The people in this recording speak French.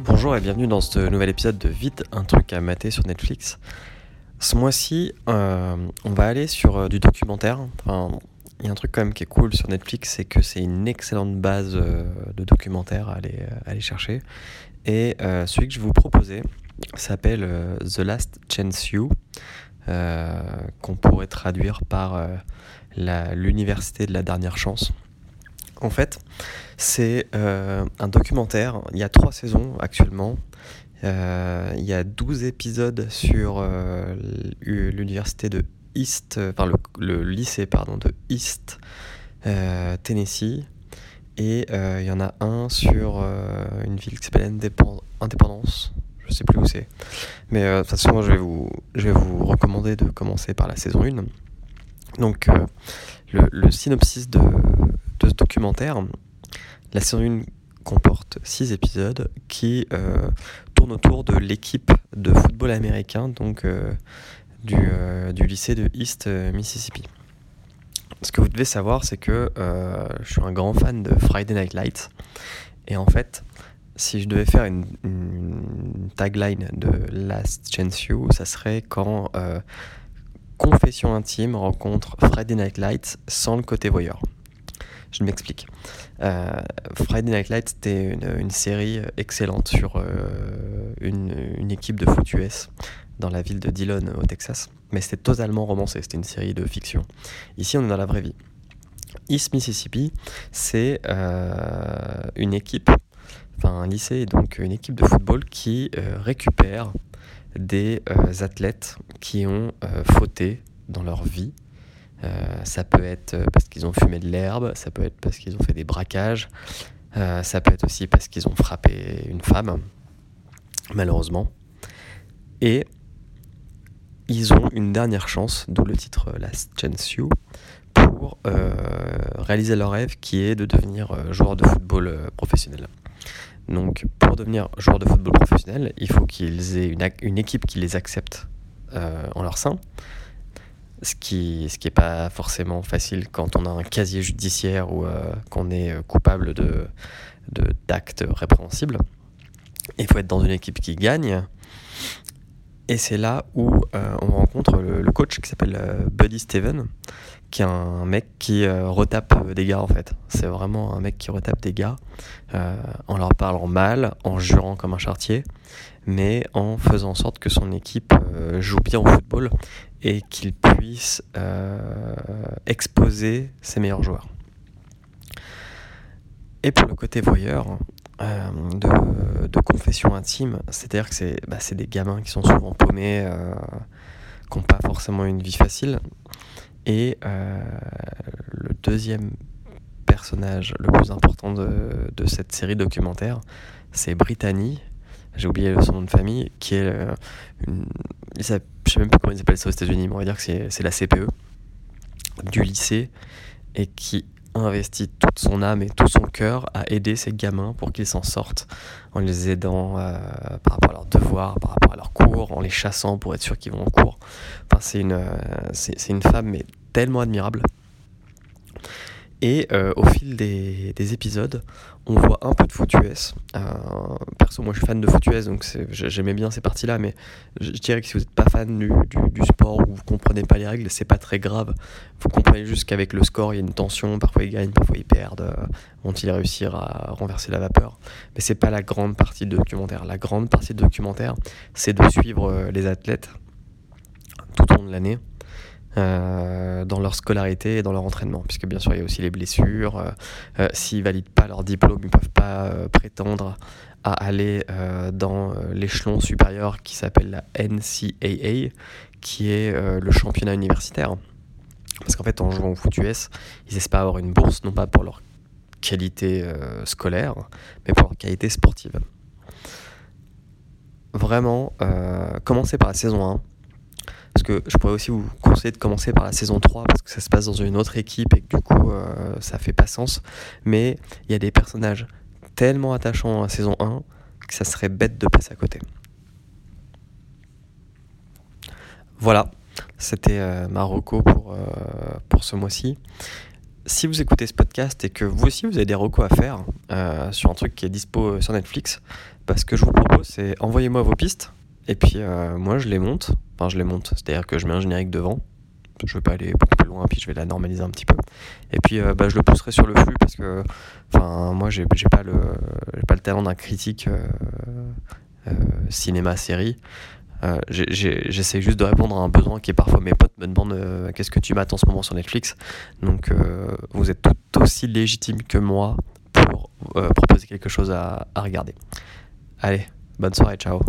Bonjour et bienvenue dans ce nouvel épisode de Vite, un truc à mater sur Netflix. Ce mois-ci, euh, on va aller sur euh, du documentaire. Il y a un truc quand même qui est cool sur Netflix, c'est que c'est une excellente base euh, de documentaires à aller, à aller chercher. Et celui que je vais vous proposer s'appelle The Last Chance You, qu'on pourrait traduire par l'université de la dernière chance. En fait, c'est euh, un documentaire. Il y a trois saisons actuellement. Euh, il y a 12 épisodes sur euh, l'université de East, enfin le, lycée pardon, de East Tennessee. Et il y en a un sur une ville qui s'appelle Indépendance. Je sais plus où c'est. Mais de toute façon, je vais, vous, je vais vous recommander de commencer par la saison 1. Donc, le, le synopsis de, ce documentaire, la saison 1 comporte 6 épisodes qui euh, tournent autour de l'équipe de football américain donc euh, du, euh, du, lycée de East Mississippi. Ce que vous devez savoir, c'est que je suis un grand fan de Friday Night Lights. Et en fait, si je devais faire une, une tagline de Last Chance You, ça serait quand Confession intime rencontre Friday Night Lights sans le côté voyeur. Je m'explique. Euh, Friday Night Lights, c'était une, série excellente sur euh, une, équipe de foot US dans la ville de Dillon au Texas. Mais c'était totalement romancé, c'était une série de fiction. Ici, on est dans la vraie vie. East Mississippi, c'est euh, une équipe, enfin un lycée, donc une équipe de football qui récupère des athlètes qui ont fauté dans leur vie ça peut être euh, parce qu'ils ont fumé de l'herbe, ça peut être parce qu'ils ont fait des braquages, euh, ça peut être aussi parce qu'ils ont frappé une femme, malheureusement. Et ils ont une dernière chance, d'où le titre Last Chance You, pour réaliser leur rêve qui est de devenir joueur de football professionnel. Donc pour devenir joueur de football professionnel, il faut qu'ils aient une, équipe qui les accepte en leur sein ce qui ce qui pas forcément facile quand on a un casier judiciaire ou euh, qu'on est euh, coupable de d'actes répréhensibles. Il faut être dans une équipe qui gagne. Et c'est là où euh, on rencontre le, coach qui s'appelle Buddy Steven, qui un mec qui retape des gars en fait. C'est vraiment un mec qui retape des gars en leur parlant mal, en jurant comme un chartier, mais en faisant en sorte que son équipe joue bien au football et qu'il puisse euh, exposer ses meilleurs joueurs. Et pour le côté voyeur, euh, de, confession intime, c'est-à-dire que c'est bah, des gamins qui sont souvent paumés, euh, qui n'ont pas forcément une vie facile. Et le deuxième personnage le plus important de, de cette série documentaire, c'est Brittany, j'ai oublié son nom de famille, qui est une, je sais même pas comment ils appellent ça aux États-Unis, mais on va dire que c'est la CPE du lycée et qui investit toute son âme et tout son cœur à aider ces gamins pour qu'ils s'en sortent en les aidant euh, par rapport à leurs devoirs, par rapport à leurs cours, en les chassant pour être sûr qu'ils vont en cours. Enfin, c'est une, euh, c'est une femme mais tellement admirable. Et euh, au fil des, épisodes, on voit un peu de foot US. Euh, perso, moi je suis fan de foot US, donc j'aimais bien ces parties-là, mais je, dirais que si vous n'êtes pas fan du, sport ou vous comprenez pas les règles, c'est pas très grave. Vous comprenez juste qu'avec le score, il y a une tension, parfois ils gagnent, parfois ils perdent. Euh, vont-ils réussir à renverser la vapeur? Mais c'est pas la grande partie de documentaire. La grande partie de documentaire, c'est de suivre les athlètes tout au long de l'année euh, dans leur scolarité et dans leur entraînement, puisque bien sûr il y a aussi les blessures. Euh, euh, s'ils valident pas leur diplôme, ils peuvent pas prétendre à aller dans l'échelon supérieur qui s'appelle la NCAA, qui est le championnat universitaire. Parce qu'en fait, en jouant au foot US, ils espèrent avoir une bourse, non pas pour leur qualité scolaire, mais pour leur qualité sportive. Vraiment, commencez par la saison 1 parce que je pourrais aussi vous conseiller de commencer par la saison 3 parce que ça se passe dans une autre équipe et que du coup euh, ça fait pas sens. Mais il y a des personnages tellement attachants la saison 1 que ça serait bête de passer à côté. Voilà, c'était euh, Marocco pour, euh, pour ce mois-ci. Si vous écoutez ce podcast et que vous aussi vous avez des recos à faire sur un truc qui est dispo sur Netflix, bah, ce que je vous propose, c'est envoyez-moi vos pistes. Et puis moi, je les monte. Enfin, je les monte. C'est-à-dire que je mets un générique devant je vais pas aller beaucoup plus loin, puis je vais la normaliser un petit peu. Et puis euh, bah, je le pousserai sur le flux parce que enfin, moi j'ai pas, pas le talent d'un critique euh, euh, cinéma-série. J'essaie juste de répondre à un besoin qui est parfois mes potes me demandent qu'est-ce que tu mates en ce moment sur Netflix? Donc vous êtes tout aussi légitime que moi pour proposer quelque chose à, à regarder. Allez, bonne soirée, ciao.